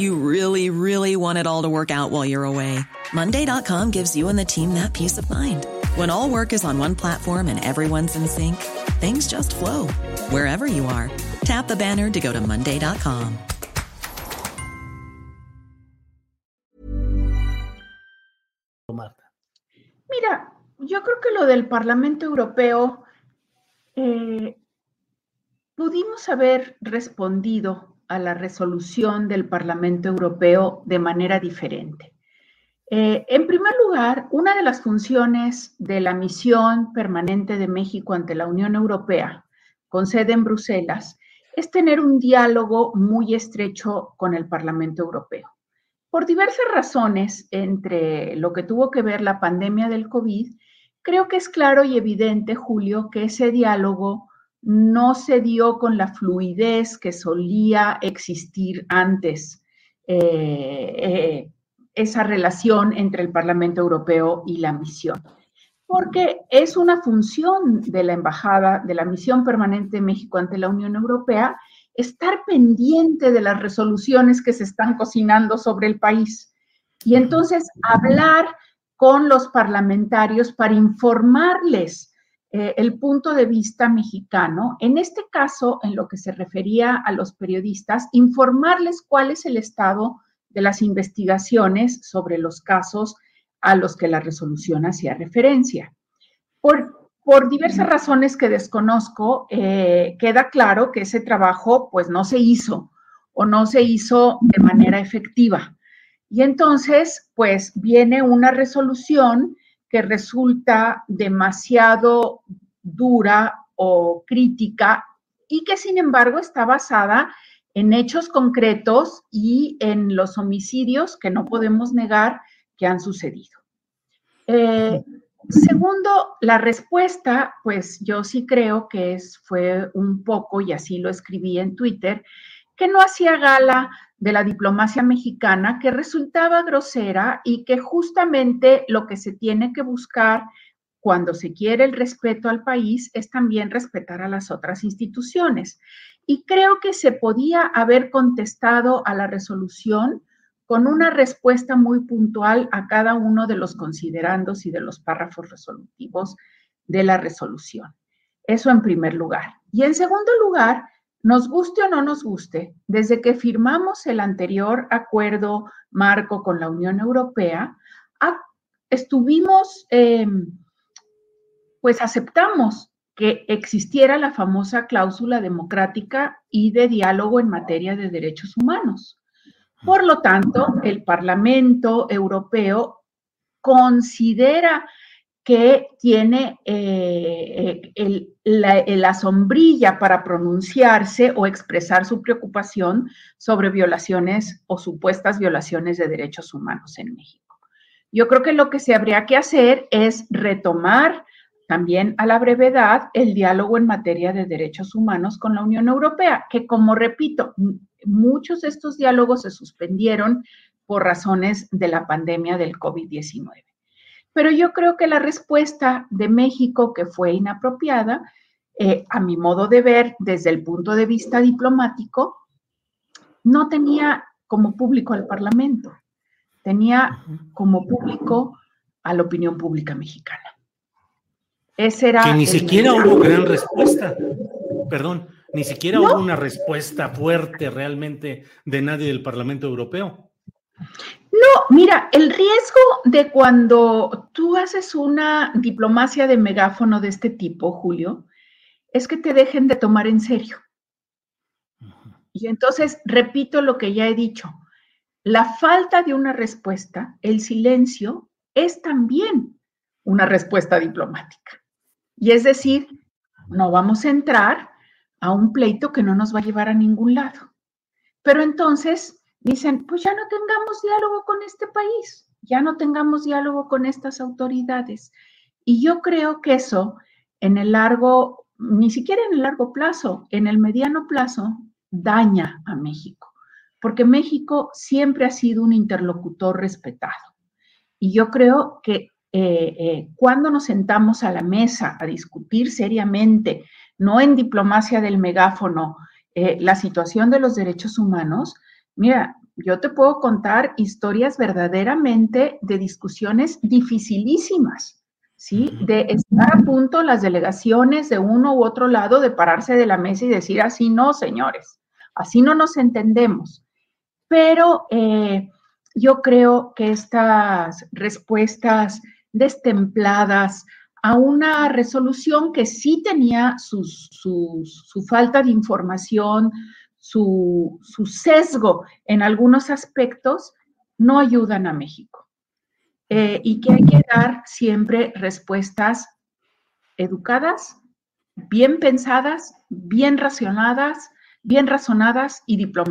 You really, really want it all to work out while you're away. Monday.com gives you and the team that peace of mind. When all work is on one platform and everyone's in sync, things just flow wherever you are. Tap the banner to go to Monday.com. Mira, yo creo que lo del Parlamento Europeo eh, pudimos haber respondido a la resolución del Parlamento Europeo de manera diferente. Eh, en primer lugar, una de las funciones de la misión permanente de México ante la Unión Europea, con sede en Bruselas, es tener un diálogo muy estrecho con el Parlamento Europeo. Por diversas razones, entre lo que tuvo que ver la pandemia del COVID, creo que es claro y evidente, Julio, que ese diálogo no se dio con la fluidez que solía existir antes. Eh, eh, esa relación entre el Parlamento Europeo y la misión, porque es una función de la Embajada, de la Misión Permanente de México ante la Unión Europea, estar pendiente de las resoluciones que se están cocinando sobre el país y entonces hablar con los parlamentarios para informarles eh, el punto de vista mexicano. En este caso, en lo que se refería a los periodistas, informarles cuál es el estado de las investigaciones sobre los casos a los que la resolución hacía referencia. Por, por diversas razones que desconozco, eh, queda claro que ese trabajo pues no se hizo o no se hizo de manera efectiva. Y entonces pues viene una resolución que resulta demasiado dura o crítica y que sin embargo está basada en hechos concretos y en los homicidios que no podemos negar que han sucedido. Eh, segundo, la respuesta, pues yo sí creo que es, fue un poco, y así lo escribí en Twitter, que no hacía gala de la diplomacia mexicana, que resultaba grosera y que justamente lo que se tiene que buscar cuando se quiere el respeto al país es también respetar a las otras instituciones. Y creo que se podía haber contestado a la resolución con una respuesta muy puntual a cada uno de los considerandos y de los párrafos resolutivos de la resolución. Eso en primer lugar. Y en segundo lugar, nos guste o no nos guste, desde que firmamos el anterior acuerdo marco con la Unión Europea, estuvimos, em, pues aceptamos que existiera la famosa cláusula democrática y de diálogo en materia de derechos humanos. Por lo tanto, el Parlamento Europeo considera que tiene eh, la, la, sombrilla para pronunciarse o expresar su preocupación sobre violaciones o supuestas violaciones de derechos humanos en México. Yo creo que lo que se habría que hacer es retomar también a la brevedad el diálogo en materia de derechos humanos con la Unión Europea, que como repito, muchos de estos diálogos se suspendieron por razones de la pandemia del COVID-19. Pero yo creo que la respuesta de México, que fue inapropiada, eh, a mi modo de ver, desde el punto de vista diplomático, no tenía como público al Parlamento, tenía como público a la opinión pública mexicana que ni siquiera hubo gran respuesta. Perdón, ni siquiera hubo una respuesta fuerte realmente de nadie del Parlamento Europeo. No, mira, el riesgo de cuando tú haces una diplomacia de megáfono de este tipo, Julio, es que te dejen de tomar en serio. Y entonces, repito lo que ya he dicho, la falta de una respuesta, el silencio, es también una respuesta diplomática. Y es decir, no vamos a entrar a un pleito que no nos va a llevar a ningún lado. Pero entonces dicen, pues ya no tengamos diálogo con este país, ya no tengamos diálogo con estas autoridades. Y yo creo que eso en el largo, ni siquiera en el largo plazo, en el mediano plazo, daña a México, porque México siempre ha sido un interlocutor respetado. Y yo creo que eh, eh, cuando nos sentamos a la mesa a discutir seriamente, no en diplomacia del megáfono, eh, la situación de los derechos humanos, mira, yo te puedo contar historias verdaderamente de discusiones dificilísimas, ¿sí? De estar a punto las delegaciones de uno u otro lado de pararse de la mesa y decir así, no, señores, así no nos entendemos. Pero yo creo que estas respuestas destempladas a una resolución que sí tenía su, falta de información, su, sesgo en algunos aspectos, no ayudan a México. Eh, y que hay que dar siempre respuestas educadas, bien pensadas, bien racionadas, bien razonadas y diplomáticas.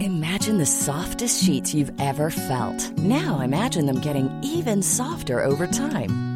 Imagine the softest sheets you've ever felt. Now imagine them getting even softer over time.